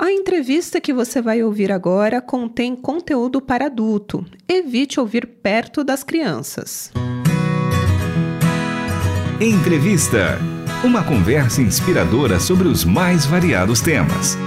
A entrevista que você vai ouvir agora contém conteúdo para adulto. Evite ouvir perto das crianças. Entrevista. Uma conversa inspiradora sobre os mais variados temas.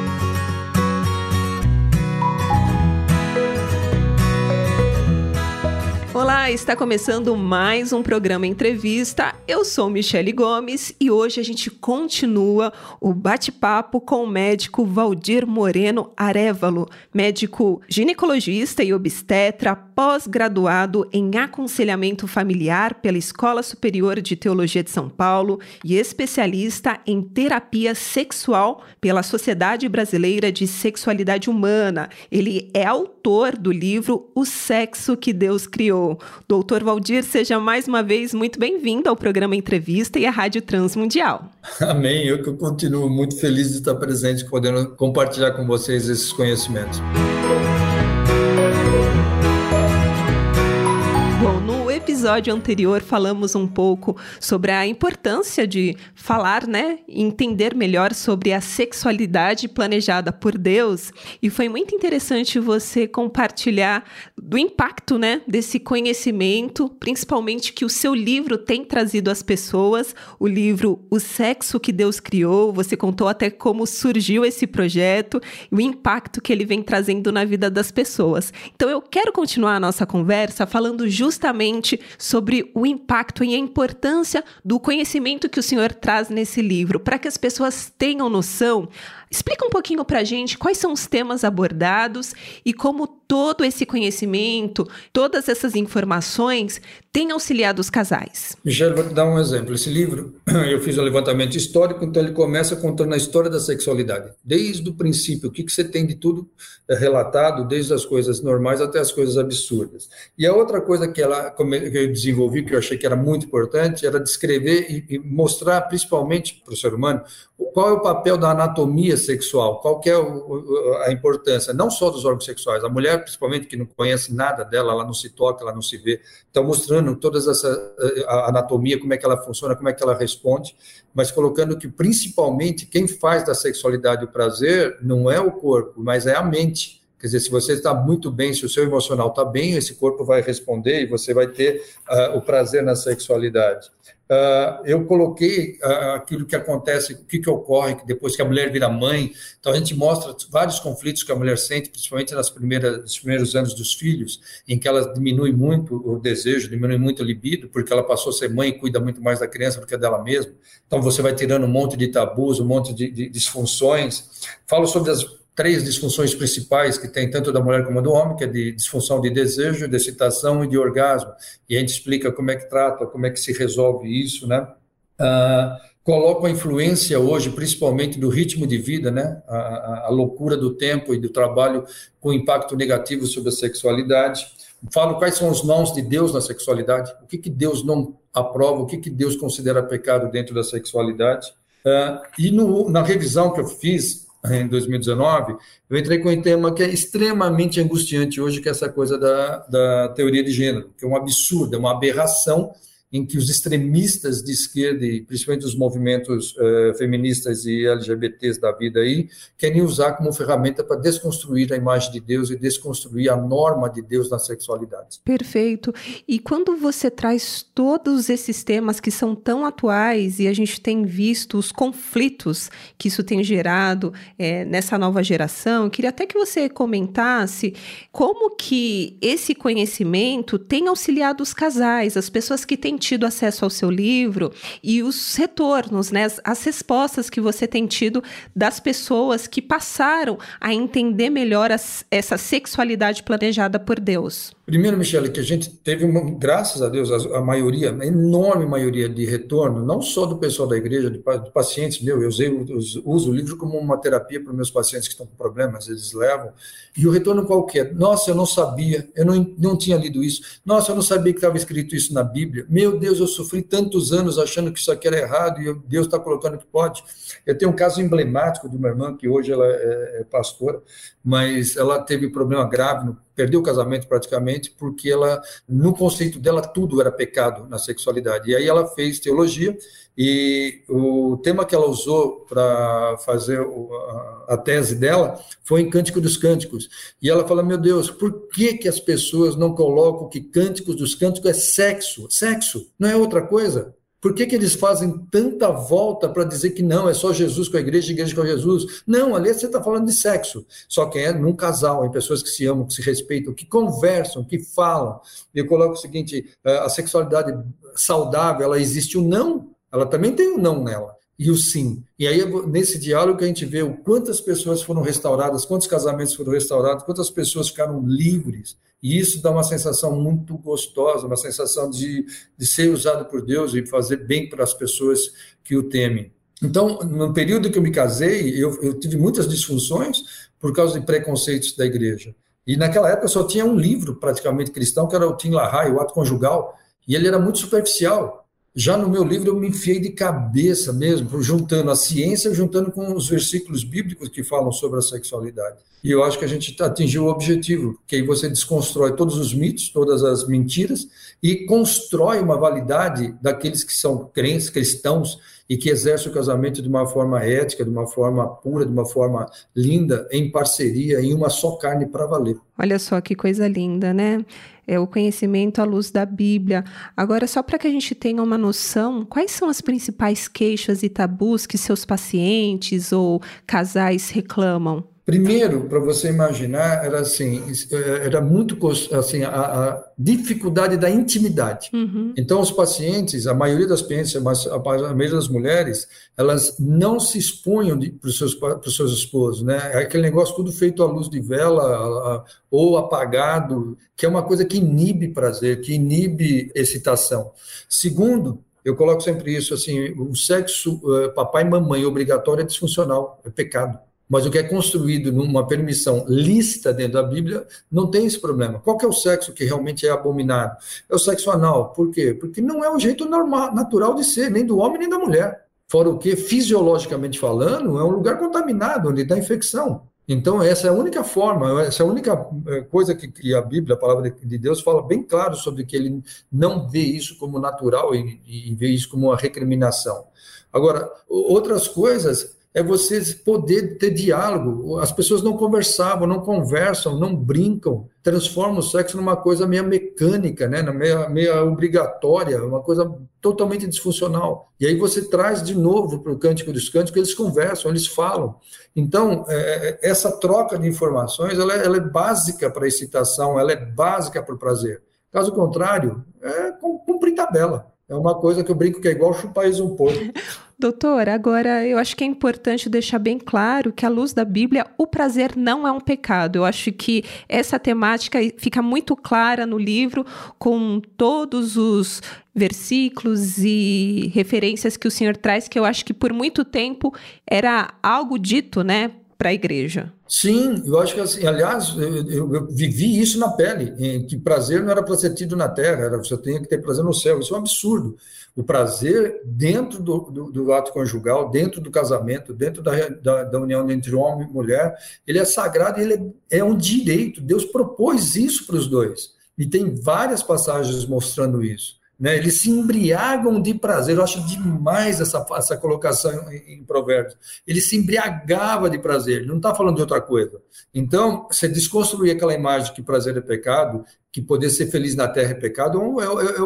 Olá, está começando mais um programa Entrevista. Eu sou Michele Gomes e hoje a gente continua o bate-papo com o médico Valdir Moreno Arevalo, médico ginecologista e obstetra, pós-graduado em aconselhamento familiar pela Escola Superior de Teologia de São Paulo e especialista em terapia sexual pela Sociedade Brasileira de Sexualidade Humana. Ele é autor do livro O Sexo que Deus Criou. Doutor Valdir, seja mais uma vez muito bem-vindo ao programa Entrevista e à Rádio Transmundial. Amém. Eu que continuo muito feliz de estar presente, podendo compartilhar com vocês esses conhecimentos. Episódio anterior falamos um pouco sobre a importância de falar, né, entender melhor sobre a sexualidade planejada por Deus, e foi muito interessante você compartilhar do impacto, né, desse conhecimento, principalmente que o seu livro tem trazido às pessoas, o livro O Sexo que Deus Criou, você contou até como surgiu esse projeto e o impacto que ele vem trazendo na vida das pessoas. Então eu quero continuar a nossa conversa falando justamente sobre o impacto e a importância do conhecimento que o senhor traz nesse livro, para que as pessoas tenham noção. Explica um pouquinho para a gente quais são os temas abordados e como todo esse conhecimento, todas essas informações têm auxiliado os casais. Michelle, vou te dar um exemplo. Esse livro, eu fiz um levantamento histórico, então ele começa contando a história da sexualidade, desde o princípio, o que, você tem de tudo é, relatado, desde as coisas normais até as coisas absurdas. E a outra coisa que, ela, que eu desenvolvi, que eu achei que era muito importante, era descrever e mostrar, principalmente para o ser humano, qual é o papel da anatomia sexual, qual é a importância, não só dos órgãos sexuais, a mulher, principalmente, que não conhece nada dela, ela não se toca, ela não se vê, então mostrando toda essa a anatomia, como é que ela funciona, como é que ela responde, mas colocando que, principalmente, quem faz da sexualidade o prazer não é o corpo, mas é a mente, Quer dizer, se você está muito bem, se o seu emocional está bem, esse corpo vai responder e você vai ter uh, o prazer na sexualidade. Uh, eu coloquei uh, aquilo que acontece, o que, que ocorre depois que a mulher vira mãe. Então, a gente mostra vários conflitos que a mulher sente, principalmente nas primeiras, nos primeiros anos dos filhos, em que ela diminui muito o desejo, diminui muito a libido, porque ela passou a ser mãe e cuida muito mais da criança do que dela mesma. Então, você vai tirando um monte de tabus, um monte de, de disfunções. Falo sobre as três disfunções principais que tem tanto da mulher como do homem, que é de disfunção de desejo, de excitação e de orgasmo. E a gente explica como é que trata, como é que se resolve isso, né? Ah, coloco a influência hoje, principalmente do ritmo de vida, né? A, a, a, loucura do tempo e do trabalho com impacto negativo sobre a sexualidade. Falo quais são os nãos de Deus na sexualidade, o que, que Deus não aprova, o que, que Deus considera pecado dentro da sexualidade. Uh, e no, na revisão que eu fiz, em 2019, eu entrei com um tema que é extremamente angustiante hoje, que é essa coisa da, da teoria de gênero, que é um absurdo, é uma aberração em que os extremistas de esquerda, e principalmente os movimentos uh, feministas e LGBTs da vida aí, querem usar como ferramenta para desconstruir a imagem de Deus e desconstruir a norma de Deus na sexualidade. Perfeito. E quando você traz todos esses temas que são tão atuais e a gente tem visto os conflitos que isso tem gerado é, nessa nova geração, eu queria até que você comentasse como que esse conhecimento tem auxiliado os casais, as pessoas que têm tido acesso ao seu livro e os retornos, né, as, as respostas que você tem tido das pessoas que passaram a entender melhor as, essa sexualidade planejada por Deus. Primeiro, Michele, que a gente teve, uma, graças a Deus, a, a, maioria, a enorme maioria de retorno, não só do pessoal da igreja, de, de pacientes meu, eu usei, uso o livro como uma terapia para meus pacientes que estão com problemas, eles levam, e o retorno qualquer, nossa, eu não sabia, eu não, não tinha lido isso, nossa, eu não sabia que estava escrito isso na Bíblia, meu Deus, eu sofri tantos anos achando que isso aqui era errado e Deus está colocando que pode. Eu tenho um caso emblemático de uma irmã que hoje ela é, é pastora, mas ela teve problema grave, perdeu o casamento praticamente, justamente porque ela, no conceito dela, tudo era pecado na sexualidade. E aí ela fez teologia e o tema que ela usou para fazer a tese dela foi em Cântico dos Cânticos. E ela fala: Meu Deus, por que, que as pessoas não colocam que Cânticos dos Cânticos é sexo? Sexo, não é outra coisa. Por que, que eles fazem tanta volta para dizer que não, é só Jesus com a igreja, igreja com Jesus? Não, ali você está falando de sexo. Só que é num casal, em pessoas que se amam, que se respeitam, que conversam, que falam. Eu coloco o seguinte: eh, a sexualidade saudável, ela existe o não, ela também tem o não nela e o sim. E aí, nesse diálogo, que a gente vê o quantas pessoas foram restauradas, quantos casamentos foram restaurados, quantas pessoas ficaram livres. E isso dá uma sensação muito gostosa, uma sensação de, de ser usado por Deus e fazer bem para as pessoas que o temem. Então, no período que eu me casei, eu, eu tive muitas disfunções por causa de preconceitos da igreja. E naquela época só tinha um livro praticamente cristão, que era o Tim LaHaye, o Ato Conjugal, e ele era muito superficial. Já no meu livro eu me enfiei de cabeça mesmo, juntando a ciência, juntando com os versículos bíblicos que falam sobre a sexualidade. E eu acho que a gente atingiu o objetivo, que aí você desconstrói todos os mitos, todas as mentiras e constrói uma validade daqueles que são crentes, cristãos e que exercem o casamento de uma forma ética, de uma forma pura, de uma forma linda, em parceria, em uma só carne para valer. Olha só que coisa linda, né? é, o conhecimento à luz da Bíblia. Agora, só para que a gente tenha uma noção, quais são as principais queixas e tabus que seus pacientes ou casais reclamam? Primeiro, para você imaginar, era assim, era muito assim a, a dificuldade da intimidade. Uhum. Então, os pacientes, a maioria das pacientes, a maioria das mulheres, elas não se expunham para os seus, seus esposos, né? É aquele negócio tudo feito à luz de vela a, a, ou apagado, que é uma coisa que inibe prazer, que inibe excitação. Segundo, eu coloco sempre isso assim, o sexo uh, papai e mamãe obrigatório é disfuncional, é pecado. Mas o que é construído numa permissão lista dentro da Bíblia não tem esse problema. Qual é o sexo que realmente é abominado? É o sexo anal. Por quê? Porque não é o jeito normal, natural de ser, nem do homem nem da mulher. Fora o que, fisiologicamente falando, é um lugar contaminado, onde dá infecção. Então, essa é a única forma, essa é a única eh, coisa que, a Bíblia, a palavra de Deus, fala bem claro sobre que ele não vê isso como natural e, e vê isso como uma recriminação. Agora, outras coisas é você poder ter diálogo. As pessoas não conversavam, não conversam, não brincam, transformam o sexo numa coisa meio mecânica, né? meio, meio obrigatória, uma coisa totalmente disfuncional. E aí você traz de novo para o Cântico dos Cânticos, eles conversam, eles falam. Então, é, é essa troca de informações ela, é, ela é básica para a excitação, ela é básica para o prazer. Caso contrário, é cumprir tabela. É uma coisa que eu brinco que é igual chupar um pouco. Doutor, agora eu acho que é importante deixar bem claro que, à luz da Bíblia, o prazer não é um pecado. Eu acho que essa temática fica muito clara no livro, com todos os versículos e referências que o senhor traz, que eu acho que por muito tempo era algo dito, né, para a igreja. Sim, eu acho que assim, aliás, eu, eu, eu vivi isso na pele, que prazer não era para ser tido na terra, era você tinha que ter prazer no céu. Isso é um absurdo. O prazer dentro do, do, do ato conjugal, dentro do casamento, dentro da, da, da, união entre homem e mulher, ele é sagrado e ele é, é um direito. Deus propôs isso para os dois. E tem várias passagens mostrando isso. Né? Eles se embriagam de prazer. Eu acho demais essa, essa colocação em, em Provérbios. Ele se embriagava de prazer, ele não está falando de outra coisa. Então, você desconstruir aquela imagem que prazer é pecado, que poder ser feliz na terra é pecado, é, é, é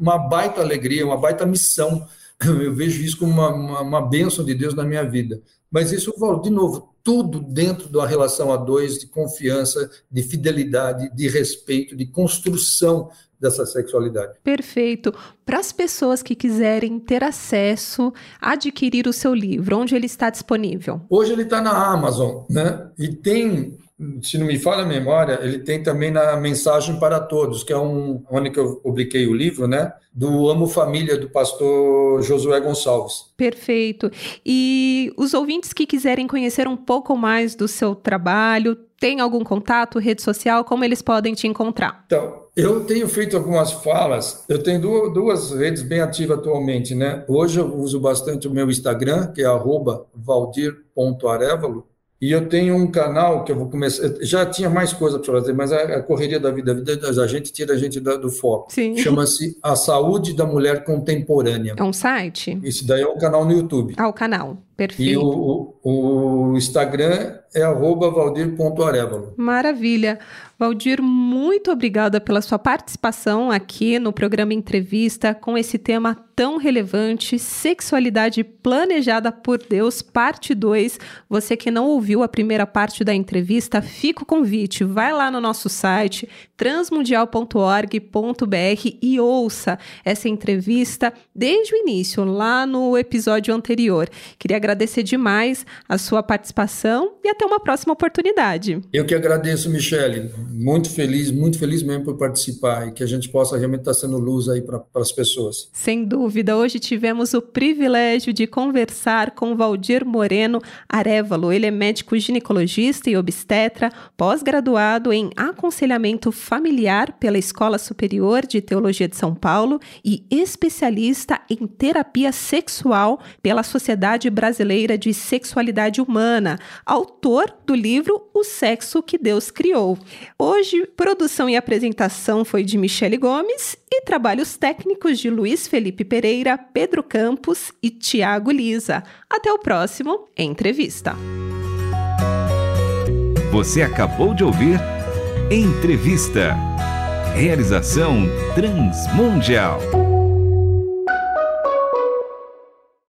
uma baita alegria, uma baita missão. Eu vejo isso como uma, uma, uma bênção de Deus na minha vida. Mas isso, de novo, tudo dentro da relação a dois, de confiança, de fidelidade, de respeito, de construção dessa sexualidade. Perfeito. Para as pessoas que quiserem ter acesso, adquirir o seu livro, onde ele está disponível? Hoje ele está na Amazon, né? E tem se não me falha a memória, ele tem também na Mensagem para Todos, que é um onde que eu publiquei o livro, né? Do Amo Família, do pastor Josué Gonçalves. Perfeito. E os ouvintes que quiserem conhecer um pouco mais do seu trabalho, tem algum contato, rede social, como eles podem te encontrar? Então, eu tenho feito algumas falas, eu tenho duas, duas redes bem ativas atualmente, né? Hoje eu uso bastante o meu Instagram, que é valdir.arevalo, E eu tenho um canal que eu vou começar. Já tinha mais coisa para fazer, mas a, correria da vida, a vida da gente tira a gente do, foco. Chama-se A Saúde da Mulher Contemporânea. É um site? Isso daí é um canal no YouTube. Ah, o canal. Perfeito. E o, o, o Instagram é valdir.arevalo. Maravilha. Valdir, muito obrigada pela sua participação aqui no programa Entrevista com esse tema tão relevante, Sexualidade Planejada por Deus, parte 2. Você que não ouviu a primeira parte da entrevista, fica o convite. Vai lá no nosso site transmundial.org.br e ouça essa entrevista desde o início, lá no episódio anterior. Queria agradecer demais a sua participação e até uma próxima oportunidade. Eu que agradeço, Michele. Muito feliz, muito feliz mesmo por participar e que a gente possa realmente estar sendo luz aí para as pessoas. Sem dúvida. Hoje tivemos o privilégio de conversar com Valdir Moreno Arevalo. Ele é médico ginecologista e obstetra, pós-graduado em aconselhamento familiar pela Escola Superior de Teologia de São Paulo e especialista em terapia sexual pela Sociedade Brasileira de Sexualidade Humana, autor do livro O Sexo que Deus Criou. Hoje, produção e apresentação foi de Michele Gomes e trabalhos técnicos de Luiz Felipe Pereira, Pedro Campos e Tiago Lisa. Até o próximo Entrevista. Você acabou de ouvir Entrevista. Realização Transmundial.